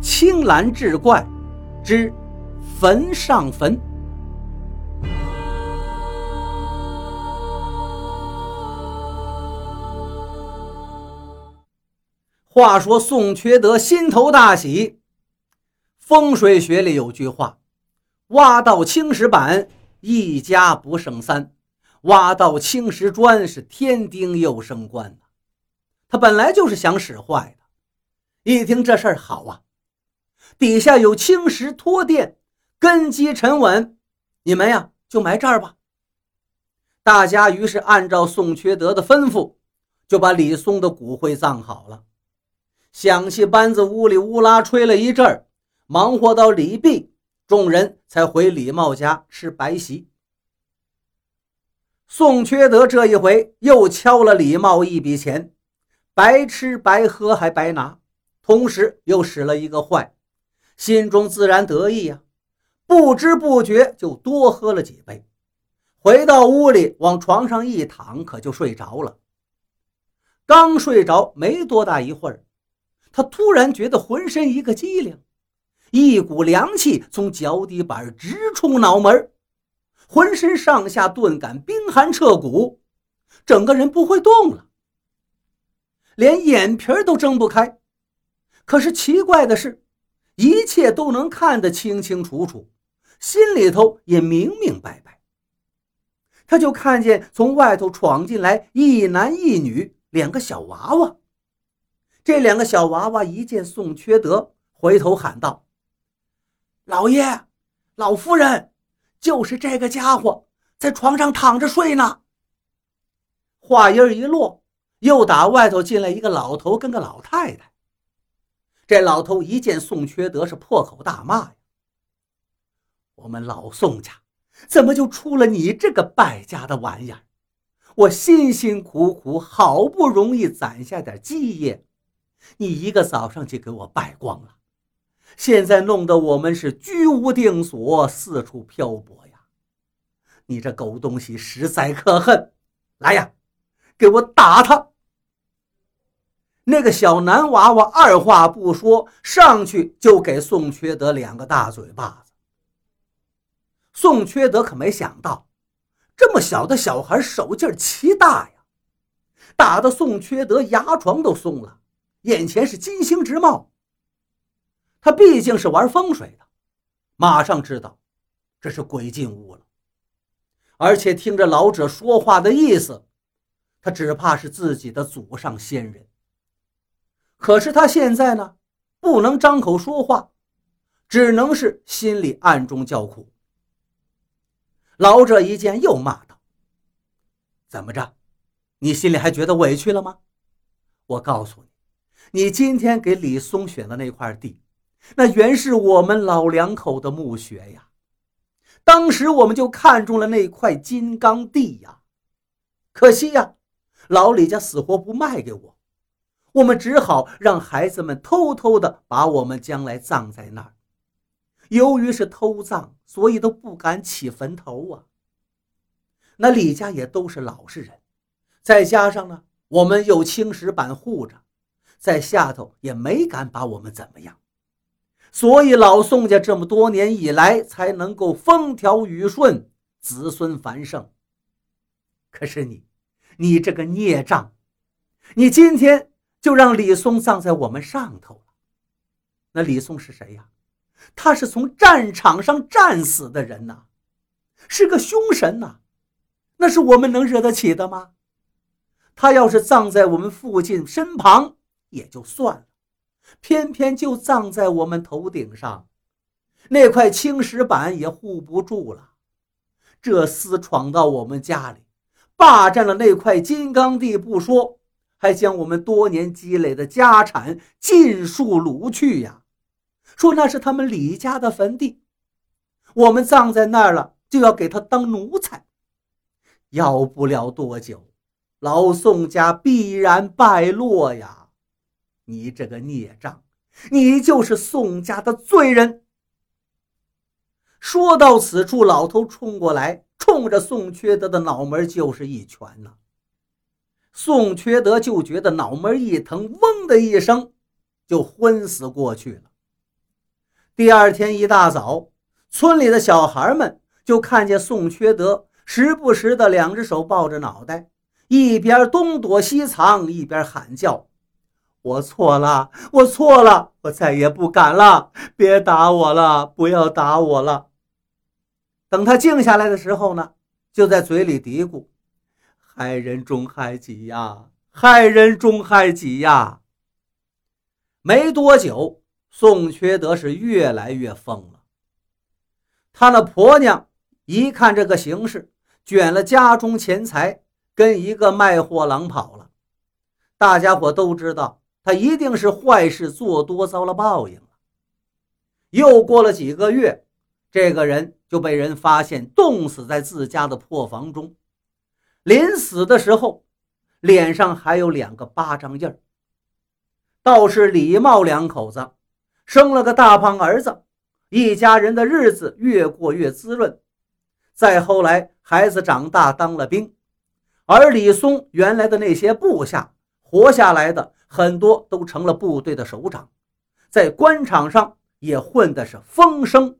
青蓝志怪之坟上坟。话说宋缺德心头大喜。风水学里有句话：“挖到青石板，一家不胜三；挖到青石砖，是添丁又升官。”他本来就是想使坏的。一听这事儿好啊，底下有青石托垫，根基沉稳，你们呀就埋这儿吧。大家于是按照宋缺德的吩咐，就把李松的骨灰葬好了。响器班子呜里呜啦吹了一阵儿，忙活到李毕，众人才回李茂家吃白席。宋缺德这一回又敲了李茂一笔钱，白吃白喝还白拿，同时又使了一个坏，心中自然得意呀，不知不觉就多喝了几杯。回到屋里，往床上一躺，可就睡着了。刚睡着没多大一会儿。他突然觉得浑身一个激灵，一股凉气从脚底板直冲脑门，浑身上下顿感冰寒彻骨，整个人不会动了，连眼皮都睁不开。可是奇怪的是，一切都能看得清清楚楚，心里头也明明白白。他就看见从外头闯进来一男一女两个小娃娃。这两个小娃娃一见宋缺德，回头喊道：“老爷，老夫人，就是这个家伙在床上躺着睡呢。”话音一落，又打外头进来一个老头跟个老太太。这老头一见宋缺德，是破口大骂呀：“我们老宋家怎么就出了你这个败家的玩意儿？我辛辛苦苦，好不容易攒下点基业。”你一个早上就给我败光了，现在弄得我们是居无定所，四处漂泊呀！你这狗东西实在可恨！来呀，给我打他！那个小男娃娃二话不说，上去就给宋缺德两个大嘴巴子。宋缺德可没想到，这么小的小孩手劲儿奇大呀，打的宋缺德牙床都松了。眼前是金星直冒，他毕竟是玩风水的，马上知道这是鬼进屋了。而且听着老者说话的意思，他只怕是自己的祖上先人。可是他现在呢，不能张口说话，只能是心里暗中叫苦。老者一见，又骂道：“怎么着，你心里还觉得委屈了吗？我告诉你。”你今天给李松选的那块地，那原是我们老两口的墓穴呀。当时我们就看中了那块金刚地呀，可惜呀，老李家死活不卖给我，我们只好让孩子们偷偷的把我们将来葬在那儿。由于是偷葬，所以都不敢起坟头啊。那李家也都是老实人，再加上呢，我们有青石板护着。在下头也没敢把我们怎么样，所以老宋家这么多年以来才能够风调雨顺，子孙繁盛。可是你，你这个孽障，你今天就让李松葬在我们上头了。那李松是谁呀？他是从战场上战死的人呐，是个凶神呐，那是我们能惹得起的吗？他要是葬在我们父亲身旁。也就算了，偏偏就葬在我们头顶上，那块青石板也护不住了。这厮闯到我们家里，霸占了那块金刚地不说，还将我们多年积累的家产尽数掳去呀！说那是他们李家的坟地，我们葬在那儿了，就要给他当奴才。要不了多久，老宋家必然败落呀！你这个孽障，你就是宋家的罪人。说到此处，老头冲过来，冲着宋缺德的脑门就是一拳呐。宋缺德就觉得脑门一疼，嗡的一声就昏死过去了。第二天一大早，村里的小孩们就看见宋缺德时不时的两只手抱着脑袋，一边东躲西藏，一边喊叫：“我错了，我错了，我再也不敢了！别打我了，不要打我了！”等他静下来的时候呢，就在嘴里嘀咕：“害人终害己呀，害人终害己呀！”没多久，宋缺德是越来越疯了。他那婆娘一看这个形势，卷了家中钱财，跟一个卖货郎跑了。大家伙都知道，他一定是坏事做多，遭了报应了。又过了几个月。这个人就被人发现冻死在自家的破房中，临死的时候，脸上还有两个巴掌印儿。倒是李茂两口子生了个大胖儿子，一家人的日子越过越滋润。再后来，孩子长大当了兵，而李松原来的那些部下活下来的很多都成了部队的首长，在官场上也混的是风生。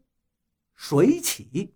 水起。